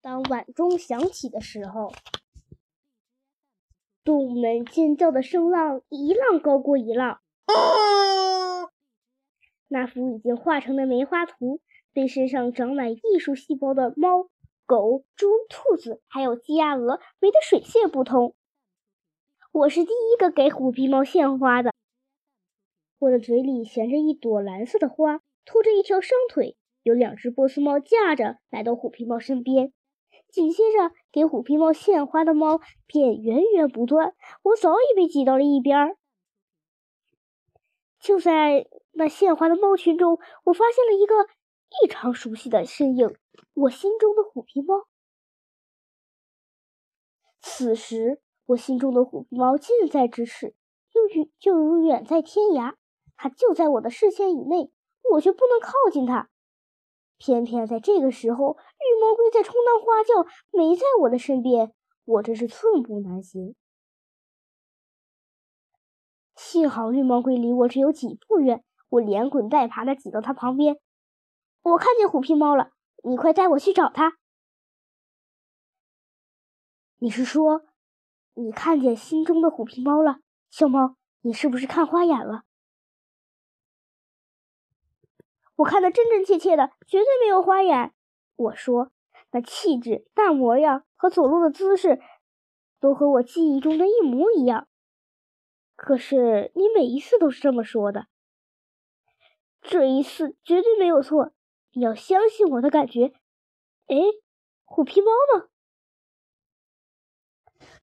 当晚钟响起的时候，动物们尖叫的声浪一浪高过一浪。那幅已经画成的梅花图，被身上长满艺术细胞的猫、狗、猪、兔子，还有鸡、鸭、鹅围得水泄不通。我是第一个给虎皮猫献花的。我的嘴里衔着一朵蓝色的花，拖着一条双腿，有两只波斯猫架着来到虎皮猫身边。紧接着，给虎皮猫献花的猫便源源不断，我早已被挤到了一边。就在那献花的猫群中，我发现了一个异常熟悉的身影——我心中的虎皮猫。此时，我心中的虎皮猫近在咫尺，又远就如远在天涯。它就在我的视线以内，我却不能靠近它。偏偏在这个时候，绿毛龟在充当花轿，没在我的身边，我真是寸步难行。幸好绿毛龟离我只有几步远，我连滚带爬的挤到它旁边。我看见虎皮猫了，你快带我去找它。你是说，你看见心中的虎皮猫了？小猫，你是不是看花眼了？我看的真真切切的，绝对没有花眼。我说，那气质、大模样和走路的姿势，都和我记忆中的一模一样。可是你每一次都是这么说的，这一次绝对没有错。你要相信我的感觉。哎，虎皮猫呢？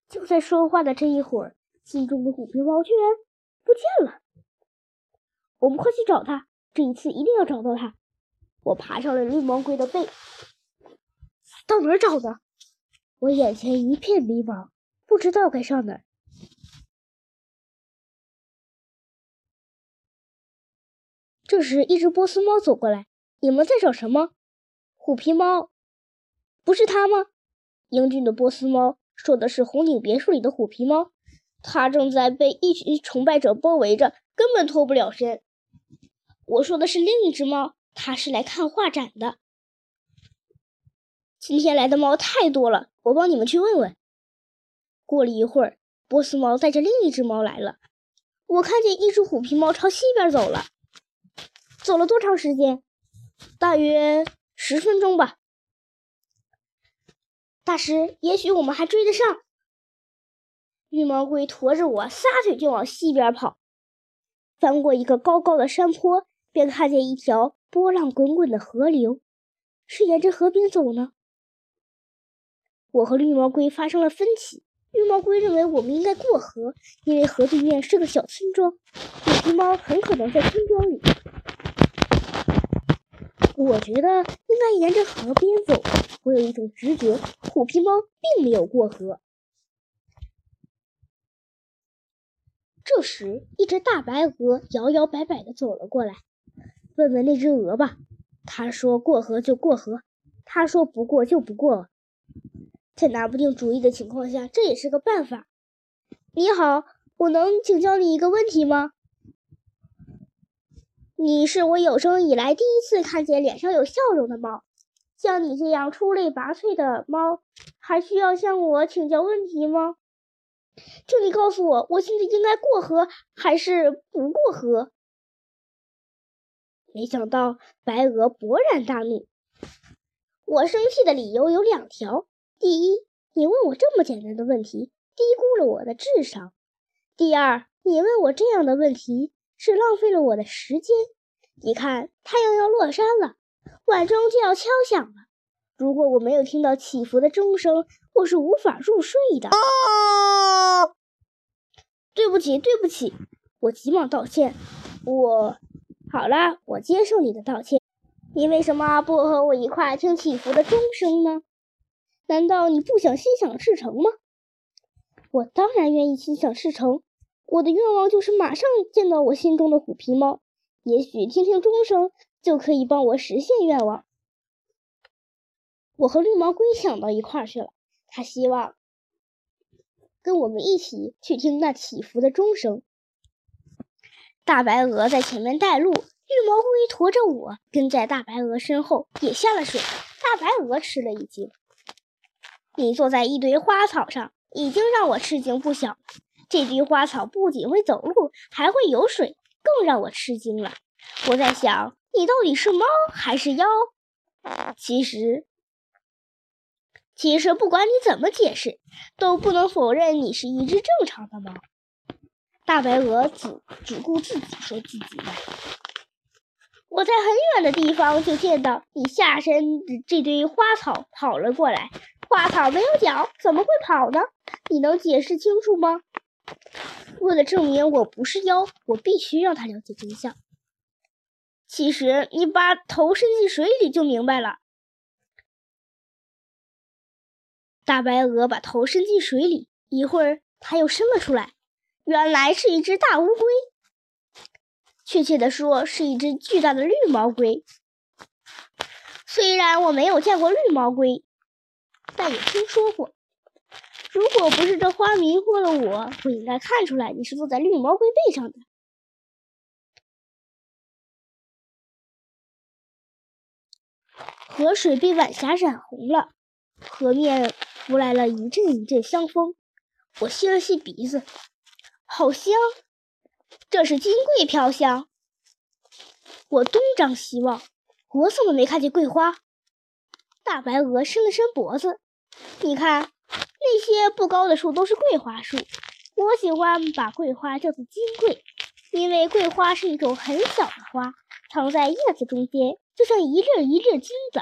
就在说话的这一会儿，心中的虎皮猫居然不见了。我们快去找它。这一次一定要找到它！我爬上了绿毛龟的背，到哪儿找呢？我眼前一片迷茫，不知道该上哪儿。这时，一只波斯猫走过来：“你们在找什么？”虎皮猫，不是它吗？英俊的波斯猫说的是红顶别墅里的虎皮猫，它正在被一群崇拜者包围着，根本脱不了身。我说的是另一只猫，它是来看画展的。今天来的猫太多了，我帮你们去问问。过了一会儿，波斯猫带着另一只猫来了。我看见一只虎皮猫朝西边走了，走了多长时间？大约十分钟吧。大师，也许我们还追得上。绿毛龟驮着我，撒腿就往西边跑，翻过一个高高的山坡。便看见一条波浪滚滚的河流，是沿着河边走呢。我和绿毛龟发生了分歧，绿毛龟认为我们应该过河，因为河对面是个小村庄，虎皮猫很可能在村庄里。我觉得应该沿着河边走，我有一种直觉，虎皮猫并没有过河。这时，一只大白鹅摇摇摆摆地走了过来。问问那只鹅吧，他说过河就过河，他说不过就不过。在拿不定主意的情况下，这也是个办法。你好，我能请教你一个问题吗？你是我有生以来第一次看见脸上有笑容的猫。像你这样出类拔萃的猫，还需要向我请教问题吗？请你告诉我，我现在应该过河还是不过河？没想到白鹅勃然大怒。我生气的理由有两条：第一，你问我这么简单的问题，低估了我的智商；第二，你问我这样的问题是浪费了我的时间。你看，太阳要落山了，晚钟就要敲响了。如果我没有听到起伏的钟声，我是无法入睡的。对不起，对不起，我急忙道歉。我。好了，我接受你的道歉。你为什么不和我一块听起伏的钟声呢？难道你不想心想事成吗？我当然愿意心想事成。我的愿望就是马上见到我心中的虎皮猫。也许听听钟声就可以帮我实现愿望。我和绿毛龟想到一块去了。他希望跟我们一起去听那起伏的钟声。大白鹅在前面带路，绿毛龟驮着我跟在大白鹅身后也下了水。大白鹅吃了一惊，你坐在一堆花草上，已经让我吃惊不小。这堆花草不仅会走路，还会游水，更让我吃惊了。我在想，你到底是猫还是妖？其实，其实不管你怎么解释，都不能否认你是一只正常的猫。大白鹅只只顾自己说自己的。我在很远的地方就见到你下身的这堆花草跑了过来。花草没有脚，怎么会跑呢？你能解释清楚吗？为了证明我不是妖，我必须让他了解真相。其实你把头伸进水里就明白了。大白鹅把头伸进水里，一会儿它又伸了出来，原来是一只大乌龟。确切的说，是一只巨大的绿毛龟。虽然我没有见过绿毛龟，但也听说过。如果不是这花迷惑了我，我应该看出来你是坐在绿毛龟背上的。河水被晚霞染红了，河面拂来了一阵一阵香风。我吸了吸鼻子，好香。这是金桂飘香。我东张西望，我怎么没看见桂花？大白鹅伸了伸脖子，你看，那些不高的树都是桂花树。我喜欢把桂花叫做金桂，因为桂花是一种很小的花，藏在叶子中间，就像一粒一粒金子。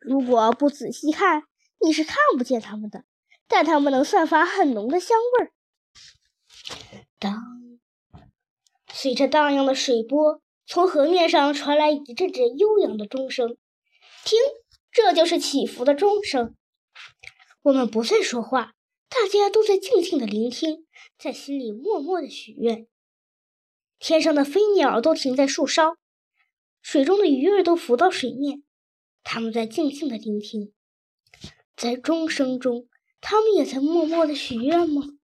如果不仔细看，你是看不见它们的，但它们能散发很浓的香味儿。当，随着荡漾的水波，从河面上传来一阵阵悠扬的钟声。听，这就是祈福的钟声。我们不再说话，大家都在静静的聆听，在心里默默的许愿。天上的飞鸟都停在树梢，水中的鱼儿都浮到水面，它们在静静的聆听。在钟声中，他们也在默默的许愿吗？